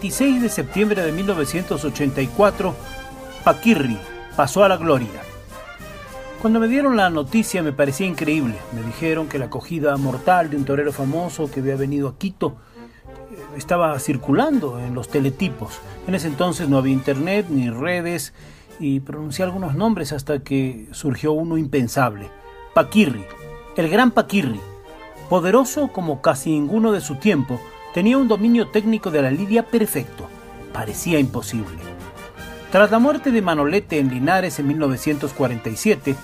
26 de septiembre de 1984, Paquirri pasó a la gloria. Cuando me dieron la noticia me parecía increíble. Me dijeron que la acogida mortal de un torero famoso que había venido a Quito eh, estaba circulando en los teletipos. En ese entonces no había internet ni redes y pronuncié algunos nombres hasta que surgió uno impensable. Paquirri, el gran Paquirri, poderoso como casi ninguno de su tiempo, Tenía un dominio técnico de la lidia perfecto. Parecía imposible. Tras la muerte de Manolete en Linares en 1947,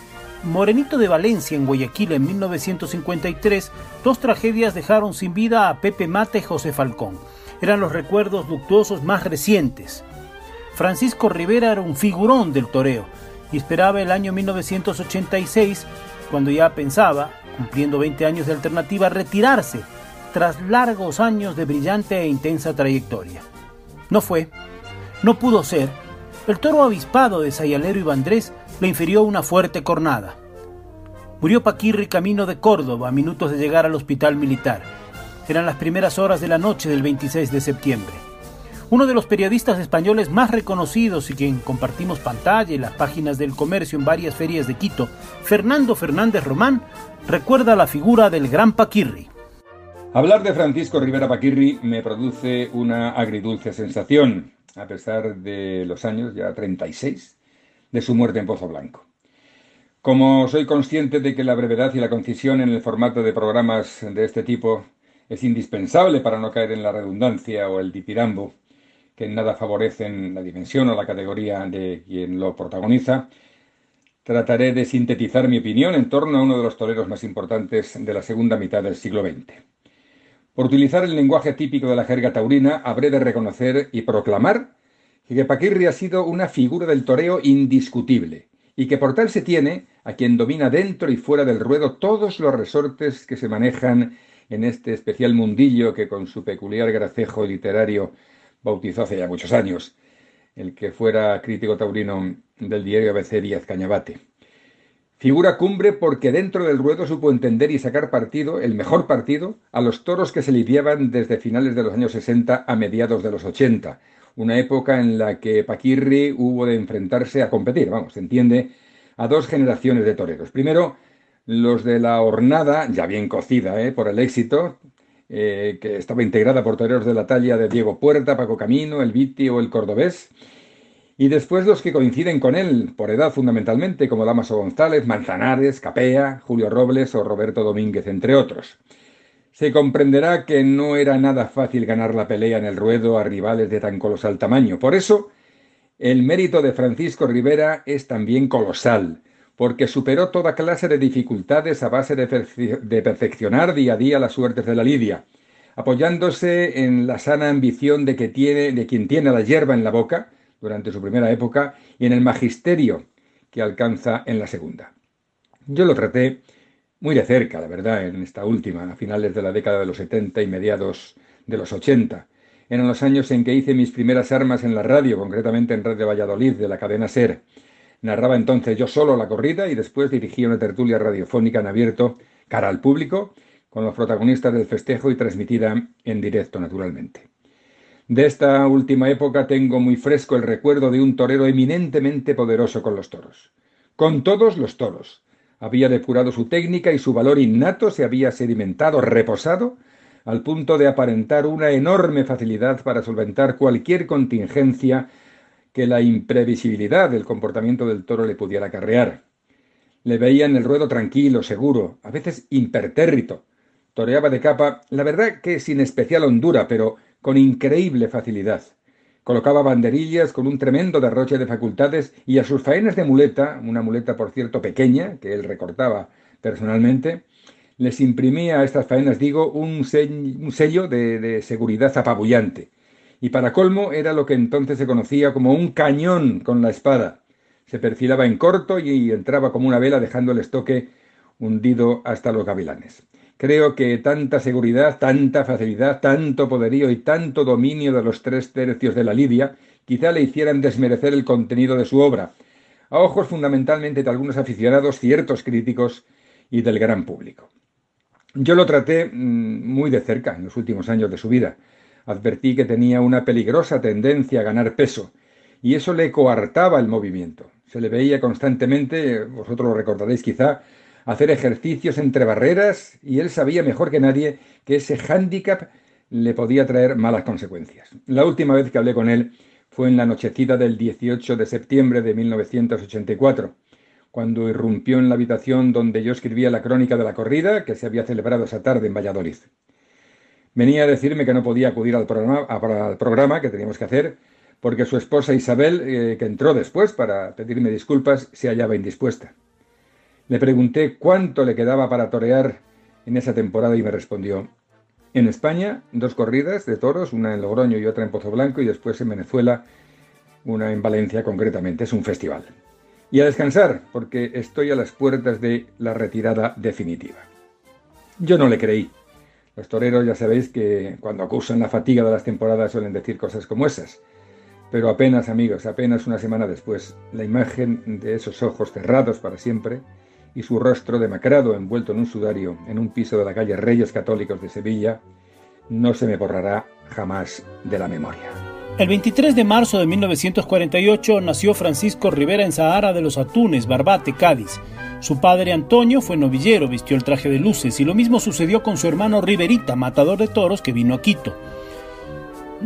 Morenito de Valencia en Guayaquil en 1953, dos tragedias dejaron sin vida a Pepe Mate y José Falcón. Eran los recuerdos luctuosos más recientes. Francisco Rivera era un figurón del toreo y esperaba el año 1986, cuando ya pensaba, cumpliendo 20 años de alternativa, retirarse tras largos años de brillante e intensa trayectoria. No fue, no pudo ser, el toro avispado de Sayalero y Vandrés le infirió una fuerte cornada. Murió Paquirri camino de Córdoba a minutos de llegar al hospital militar. Eran las primeras horas de la noche del 26 de septiembre. Uno de los periodistas españoles más reconocidos y quien compartimos pantalla y las páginas del comercio en varias ferias de Quito, Fernando Fernández Román, recuerda la figura del gran Paquirri. Hablar de Francisco Rivera Paquirri me produce una agridulce sensación, a pesar de los años, ya 36, de su muerte en Pozo Blanco. Como soy consciente de que la brevedad y la concisión en el formato de programas de este tipo es indispensable para no caer en la redundancia o el dipirambo, que en nada favorecen la dimensión o la categoría de quien lo protagoniza, trataré de sintetizar mi opinión en torno a uno de los toreros más importantes de la segunda mitad del siglo XX. Por utilizar el lenguaje típico de la jerga taurina, habré de reconocer y proclamar que Paquirri ha sido una figura del toreo indiscutible, y que por tal se tiene a quien domina dentro y fuera del ruedo todos los resortes que se manejan en este especial mundillo que con su peculiar gracejo literario bautizó hace ya muchos años, el que fuera crítico taurino del diario ABC Díaz Cañabate. Figura cumbre porque dentro del ruedo supo entender y sacar partido, el mejor partido, a los toros que se lidiaban desde finales de los años 60 a mediados de los 80, una época en la que Paquirri hubo de enfrentarse a competir, vamos, se entiende, a dos generaciones de toreros. Primero, los de la hornada, ya bien cocida ¿eh? por el éxito, eh, que estaba integrada por toreros de la talla de Diego Puerta, Paco Camino, el Viti o el Cordobés, y después los que coinciden con él, por edad fundamentalmente, como Damaso González, Manzanares, Capea, Julio Robles o Roberto Domínguez, entre otros. Se comprenderá que no era nada fácil ganar la pelea en el ruedo a rivales de tan colosal tamaño. Por eso, el mérito de Francisco Rivera es también colosal, porque superó toda clase de dificultades a base de, de perfeccionar día a día las suertes de la lidia, apoyándose en la sana ambición de, que tiene, de quien tiene la hierba en la boca, durante su primera época y en el magisterio que alcanza en la segunda. Yo lo traté muy de cerca, la verdad, en esta última, a finales de la década de los 70 y mediados de los 80. Eran los años en que hice mis primeras armas en la radio, concretamente en Radio Valladolid, de la cadena SER. Narraba entonces yo solo la corrida y después dirigía una tertulia radiofónica en abierto, cara al público, con los protagonistas del festejo y transmitida en directo, naturalmente. De esta última época tengo muy fresco el recuerdo de un torero eminentemente poderoso con los toros. Con todos los toros. Había depurado su técnica y su valor innato se había sedimentado, reposado, al punto de aparentar una enorme facilidad para solventar cualquier contingencia que la imprevisibilidad del comportamiento del toro le pudiera acarrear. Le veía en el ruedo tranquilo, seguro, a veces impertérrito. Toreaba de capa, la verdad que sin especial hondura, pero con increíble facilidad. Colocaba banderillas con un tremendo derroche de facultades y a sus faenas de muleta, una muleta por cierto pequeña, que él recortaba personalmente, les imprimía a estas faenas, digo, un sello, de, seguridad apabullante. Y para colmo era lo que entonces se conocía como un cañón con la espada. Se perfilaba en corto y entraba como una vela dejando el estoque hundido hasta los gavilanes. Creo que tanta seguridad, tanta facilidad, tanto poderío y tanto dominio de los tres tercios de la Lidia quizá le hicieran desmerecer el contenido de su obra, a ojos fundamentalmente de algunos aficionados, ciertos críticos y del gran público. Yo lo traté mm, muy de cerca en los últimos años de su vida. Advertí que tenía una peligrosa tendencia a ganar peso, y eso le coartaba el movimiento. Se le veía constantemente, vosotros lo recordaréis quizá, hacer ejercicios entre barreras, y él sabía mejor que nadie que ese hándicap le podía traer malas consecuencias. La última vez que hablé con él fue en la nochecita del 18 de septiembre de 1984, cuando irrumpió en la habitación donde yo escribía la crónica de la corrida que se había celebrado esa tarde en Valladolid. Venía a decirme que no podía acudir al programa, al programa que teníamos que hacer, porque su esposa Isabel, eh, que entró después para pedirme disculpas, se hallaba indispuesta. Le pregunté cuánto le quedaba para torear en esa temporada y me respondió, en España, dos corridas de toros, una en Logroño y otra en Pozo Blanco, y después en Venezuela, una en Valencia concretamente. Es un festival. Y a descansar, porque estoy a las puertas de la retirada definitiva. Yo no le creí. Los toreros ya sabéis que cuando acusan la fatiga de las temporadas suelen decir cosas como esas. Pero apenas, amigos, apenas una semana después, la imagen de esos ojos cerrados para siempre y su rostro demacrado envuelto en un sudario en un piso de la calle Reyes Católicos de Sevilla no se me borrará jamás de la memoria. El 23 de marzo de 1948 nació Francisco Rivera en Sahara de los Atunes, Barbate, Cádiz. Su padre Antonio fue novillero, vistió el traje de luces y lo mismo sucedió con su hermano Riverita, matador de toros, que vino a Quito.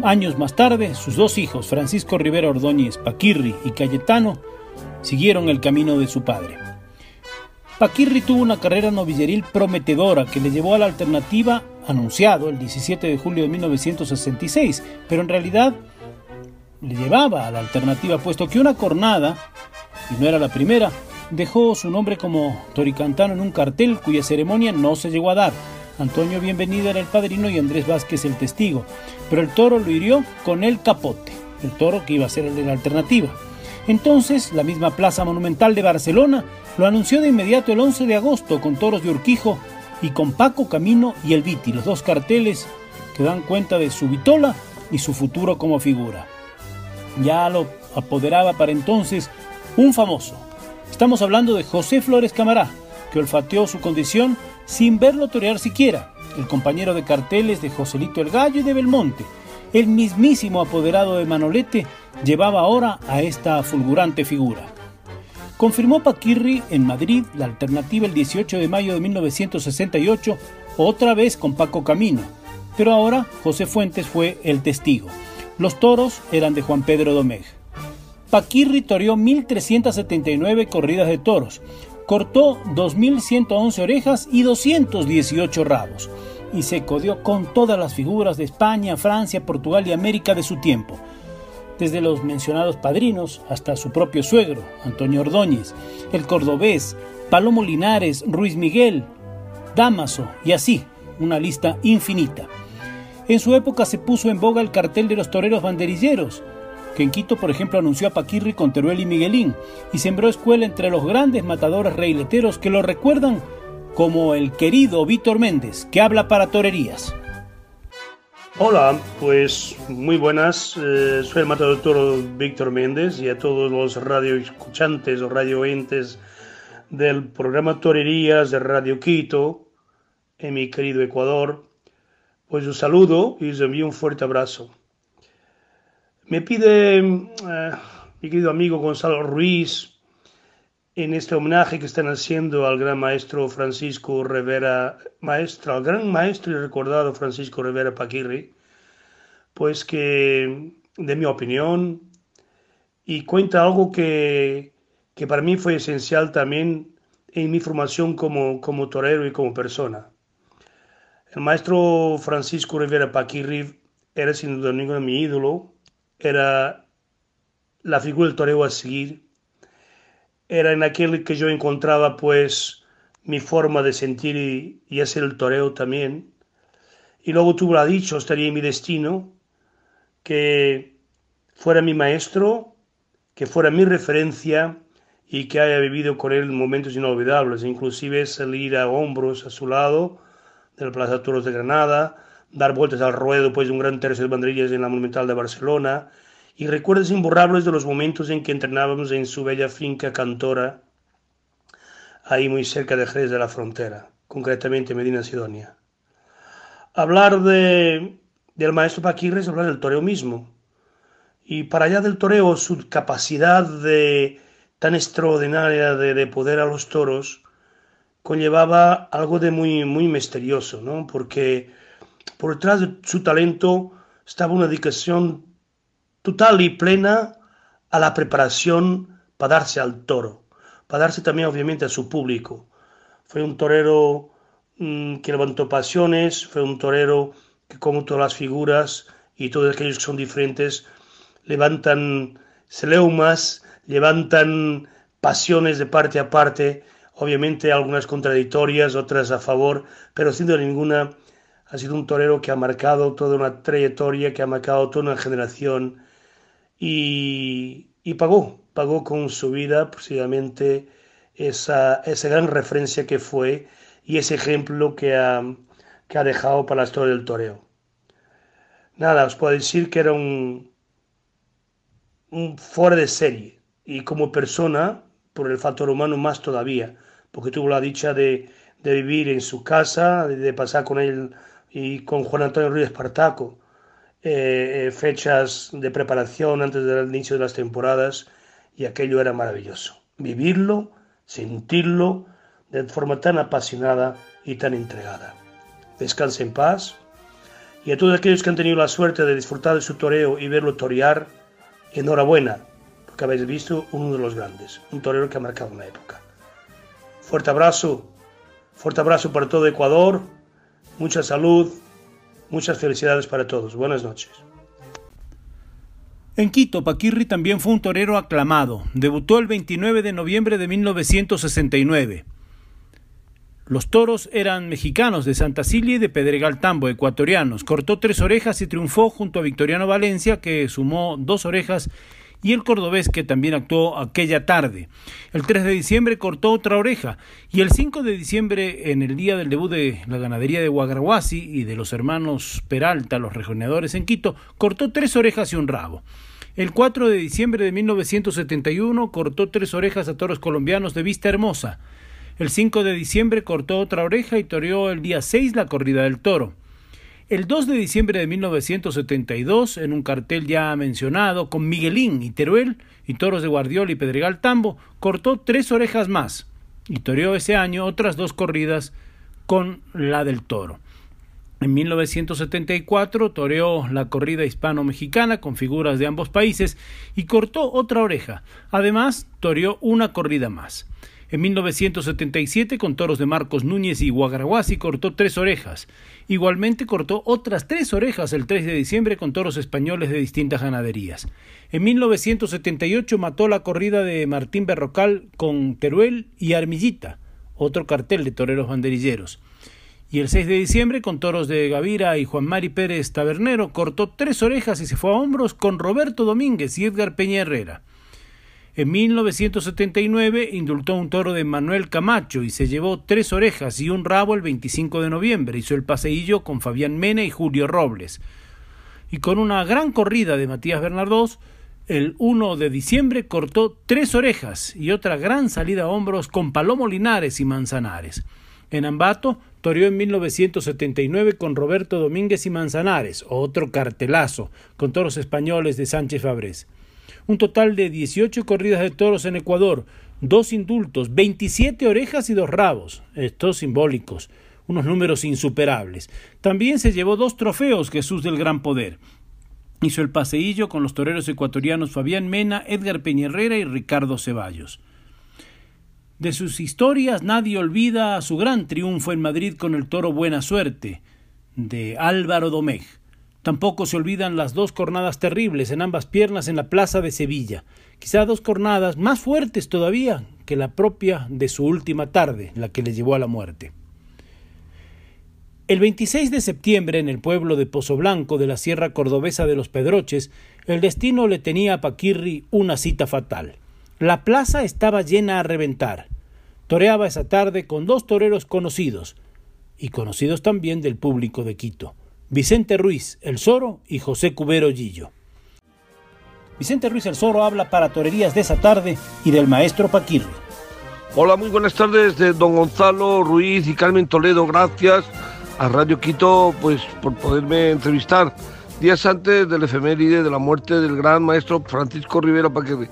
Años más tarde, sus dos hijos, Francisco Rivera Ordóñez Paquirri y Cayetano, siguieron el camino de su padre. Paquirri tuvo una carrera novilleril prometedora que le llevó a la alternativa anunciado el 17 de julio de 1966, pero en realidad le llevaba a la alternativa puesto que una cornada, y no era la primera, dejó su nombre como toricantano en un cartel cuya ceremonia no se llegó a dar. Antonio Bienvenida era el padrino y Andrés Vázquez el testigo, pero el toro lo hirió con el capote, el toro que iba a ser el de la alternativa. Entonces, la misma Plaza Monumental de Barcelona lo anunció de inmediato el 11 de agosto con toros de Urquijo y con Paco Camino y El Viti, los dos carteles que dan cuenta de su vitola y su futuro como figura. Ya lo apoderaba para entonces un famoso. Estamos hablando de José Flores Camará, que olfateó su condición sin verlo torear siquiera, el compañero de carteles de Joselito el Gallo y de Belmonte, el mismísimo apoderado de Manolete llevaba ahora a esta fulgurante figura. Confirmó Paquirri en Madrid la alternativa el 18 de mayo de 1968, otra vez con Paco Camino, pero ahora José Fuentes fue el testigo. Los toros eran de Juan Pedro Domecq. Paquirri toreó 1.379 corridas de toros, cortó 2.111 orejas y 218 rabos, y se codió con todas las figuras de España, Francia, Portugal y América de su tiempo desde los mencionados padrinos hasta su propio suegro, Antonio Ordóñez, el cordobés, Palomo Linares, Ruiz Miguel, Damaso y así, una lista infinita. En su época se puso en boga el cartel de los toreros banderilleros, que en Quito, por ejemplo, anunció a Paquirri con Teruel y Miguelín, y sembró escuela entre los grandes matadores reileteros que lo recuerdan como el querido Víctor Méndez, que habla para torerías. Hola, pues muy buenas. Eh, soy el matador Víctor Méndez y a todos los radioescuchantes o radioentes del programa Torerías de Radio Quito, en mi querido Ecuador, pues os saludo y os envío un fuerte abrazo. Me pide eh, mi querido amigo Gonzalo Ruiz en este homenaje que están haciendo al gran maestro Francisco Rivera, maestro, al gran maestro y recordado Francisco Rivera Paquirri, pues que de mi opinión y cuenta algo que, que para mí fue esencial también en mi formación como, como torero y como persona. El maestro Francisco Rivera Paquirri era sin duda ninguno mi ídolo, era la figura del torero a seguir era en aquel que yo encontraba pues mi forma de sentir y, hacer el toreo también. Y luego tú lo has dicho, estaría mi destino, que fuera mi maestro, que fuera mi referencia y que haya vivido con él momentos inolvidables, inclusive salir a hombros a su lado del Plaza Toros de Granada, dar vueltas al ruedo después de un gran tercio de banderillas en la Monumental de Barcelona, y recuerdos imborrables de los momentos en que entrenábamos en su bella finca cantora, ahí muy cerca de Jerez de la Frontera, concretamente Medina Sidonia. Hablar de, del maestro Paquirre hablar del toreo mismo, y para allá del toreo, su capacidad de, tan extraordinaria de, de poder a los toros, conllevaba algo de muy, muy misterioso, ¿no? Porque por detrás de su talento estaba una dedicación total y plena a la preparación para darse al toro, para darse también obviamente a su público. Fue un torero mmm, que levantó pasiones, fue un torero que como todas las figuras y todos aquellos que son diferentes, levantan celeumas, levantan pasiones de parte a parte, obviamente algunas contradictorias, otras a favor, pero sin duda ninguna ha sido un torero que ha marcado toda una trayectoria, que ha marcado toda una generación y, pagó, pagó con su vida precisamente esa, esa gran referencia que fue y ese ejemplo que ha, que ha dejado para la historia del toreo. Nada, os puedo decir que era un, un fuera de serie y como persona, por el factor humano más todavía, porque tuvo la dicha de, de vivir en su casa, de, de, pasar con él y con Juan Antonio Ruiz Espartaco eh, eh, fechas de preparación antes del inicio de las temporadas y aquello era maravilloso. Vivirlo, sentirlo de forma tan apasionada y tan entregada. Descanse en paz y a todos aquellos que han tenido la suerte de disfrutar de su toreo y verlo torear, enhorabuena, porque habéis visto uno de los grandes, un torero que ha marcado una época. Fuerte abrazo, fuerte abrazo para todo Ecuador, mucha salud, muchas felicidades para todos. Buenas noches. En Quito, Paquirri también fue un torero aclamado. Debutó el 29 de noviembre de 1969. Los toros eran mexicanos de Santa Cilia y de Pedregal Tambo, ecuatorianos. Cortó tres orejas y triunfó junto a Victoriano Valencia, que sumó dos orejas y el cordobés que también actuó aquella tarde. El 3 de diciembre cortó otra oreja y el 5 de diciembre, en el día del debut de la ganadería de Guagrahuasi y de los hermanos Peralta, los regionadores en Quito, cortó tres orejas y un rabo. El 4 de diciembre de 1971 cortó tres orejas a toros colombianos de Vista Hermosa. El 5 de diciembre cortó otra oreja y toreó el día 6 la corrida del toro. El 2 de diciembre de 1972, en un cartel ya mencionado, con Miguelín y Teruel y toros de Guardiola y Pedregal Tambo, cortó tres orejas más y toreó ese año otras dos corridas con la del toro. En 1974 toreó la corrida hispano-mexicana con figuras de ambos países y cortó otra oreja. Además, toreó una corrida más. En 1977, con toros de Marcos Núñez y Guagrahuasi, cortó tres orejas. Igualmente cortó otras tres orejas el 3 de diciembre con toros españoles de distintas ganaderías. En 1978 mató la corrida de Martín Berrocal con Teruel y Armillita, otro cartel de toreros banderilleros. Y el 6 de diciembre, con toros de Gavira y Juan Mari Pérez Tabernero, cortó tres orejas y se fue a hombros con Roberto Domínguez y Edgar Peña Herrera. En 1979 indultó un toro de Manuel Camacho y se llevó tres orejas y un rabo el 25 de noviembre. Hizo el paseillo con Fabián Mena y Julio Robles. Y con una gran corrida de Matías Bernardós, el 1 de diciembre cortó tres orejas y otra gran salida a hombros con Palomo Linares y Manzanares. En Ambato toreó en 1979 con Roberto Domínguez y Manzanares, otro cartelazo, con toros españoles de Sánchez Fabrés un total de 18 corridas de toros en Ecuador, dos indultos, 27 orejas y dos rabos, estos simbólicos, unos números insuperables. También se llevó dos trofeos Jesús del Gran Poder. Hizo el paseillo con los toreros ecuatorianos Fabián Mena, Edgar Peñerrera y Ricardo Ceballos. De sus historias nadie olvida su gran triunfo en Madrid con el toro Buena Suerte, de Álvaro Domecq Tampoco se olvidan las dos cornadas terribles en ambas piernas en la plaza de Sevilla, quizá dos cornadas más fuertes todavía que la propia de su última tarde, la que le llevó a la muerte. El 26 de septiembre, en el pueblo de Pozoblanco de la Sierra Cordobesa de los Pedroches, el destino le tenía a Paquirri una cita fatal. La plaza estaba llena a reventar. Toreaba esa tarde con dos toreros conocidos, y conocidos también del público de Quito, Vicente Ruiz, el Zoro, y José Cubero Gillo. Vicente Ruiz el Zoro habla para Torerías de esa tarde y del maestro Paquirri. Hola, muy buenas tardes de don Gonzalo Ruiz y Carmen Toledo, gracias a Radio Quito pues por poderme entrevistar días antes del efeméride de la muerte del gran maestro Francisco Rivera Paquerri.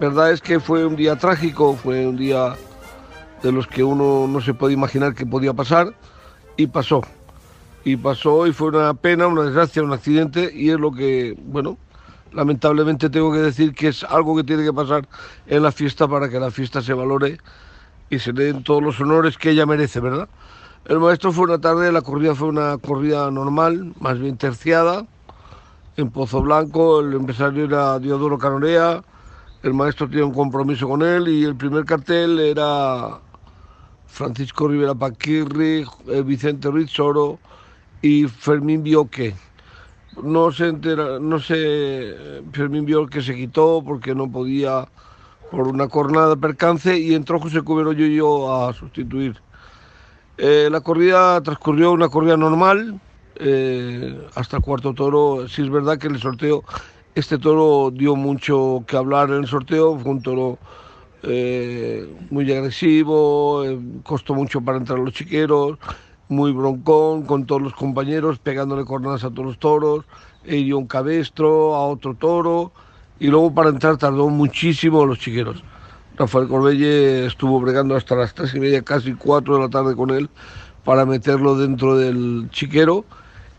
Verdad es que fue un día trágico, fue un día de los que uno no se puede imaginar que podía pasar y pasó. Y pasó y fue una pena, una desgracia, un accidente y es lo que, bueno, lamentablemente tengo que decir que es algo que tiene que pasar en la fiesta para que la fiesta se valore y se den todos los honores que ella merece, ¿verdad? El maestro fue una tarde, la corrida fue una corrida normal, más bien terciada, en Pozo Blanco, el empresario era Diodoro Canorea, el maestro tenía un compromiso con él y el primer cartel era Francisco Rivera Paquirri, eh, Vicente Ruiz Soro y Fermín Bioque. No se entera, no sé, Fermín Bioque se quitó porque no podía por una cornada percance y entró José Cubero yo a sustituir. Eh, la corrida transcurrió una corrida normal eh, hasta el cuarto toro. Sí es verdad que el sorteo, este toro dio mucho que hablar en el sorteo, fue un toro eh, muy agresivo, costó mucho para entrar los chiqueros, muy broncón, con todos los compañeros, pegándole cornadas a todos los toros, dio un cabestro a otro toro, y luego para entrar tardó muchísimo los chiqueros. Rafael Corbelle estuvo bregando hasta las tres y media, casi cuatro de la tarde con él para meterlo dentro del chiquero.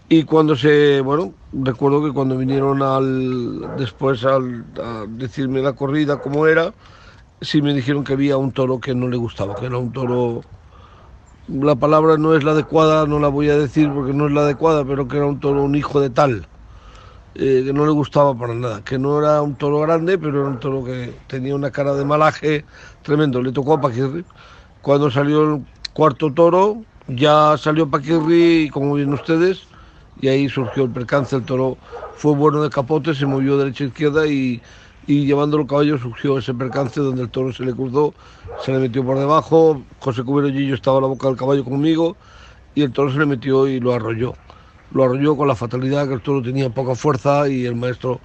Y cuando se, bueno, recuerdo que cuando vinieron al, después al, a decirme la corrida cómo era, sí me dijeron que había un toro que no le gustaba, que era un toro, la palabra no es la adecuada, no la voy a decir porque no es la adecuada, pero que era un toro, un hijo de tal. Eh, que no le gustaba para nada, que no era un toro grande, pero era un toro que tenía una cara de malaje tremendo. Le tocó a Paquirri. Cuando salió el cuarto toro, ya salió Paquirri, como ven ustedes, y ahí surgió el percance. El toro fue bueno de capote, se movió derecha a izquierda y, y llevándolo caballo surgió ese percance donde el toro se le cruzó, se le metió por debajo. José Cubero Gillo estaba a la boca del caballo conmigo y el toro se le metió y lo arrolló lo arrolló con la fatalidad que el toro tenía poca fuerza y el maestro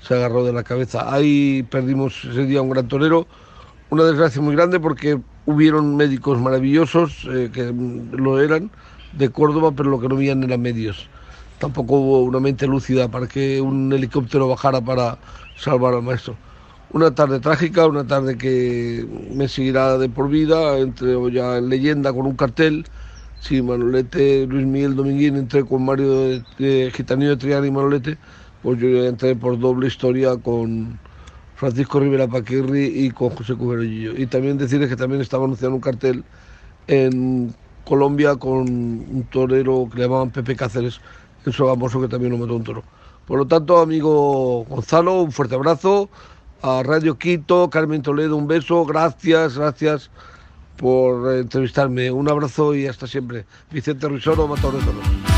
se agarró de la cabeza. Ahí perdimos ese día un gran torero, una desgracia muy grande porque hubieron médicos maravillosos eh, que lo eran de Córdoba, pero lo que no veían eran medios. Tampoco hubo una mente lúcida para que un helicóptero bajara para salvar al maestro. Una tarde trágica, una tarde que me seguirá de por vida, entre ya en leyenda con un cartel Sí, Manolete, Luis Miguel Dominguín, entré con Mario de, de Gitanillo Triana y Manolete, pues yo entré por doble historia con Francisco Rivera Paquirri y con José Cuberolillo. Y también decirles que también estaba anunciando un cartel en Colombia con un torero que le llamaban Pepe Cáceres, el famoso que también lo mató un toro. Por lo tanto, amigo Gonzalo, un fuerte abrazo. A Radio Quito, Carmen Toledo, un beso, gracias, gracias por entrevistarme. Un abrazo y hasta siempre. Vicente Ruizoro, Matador de Toros.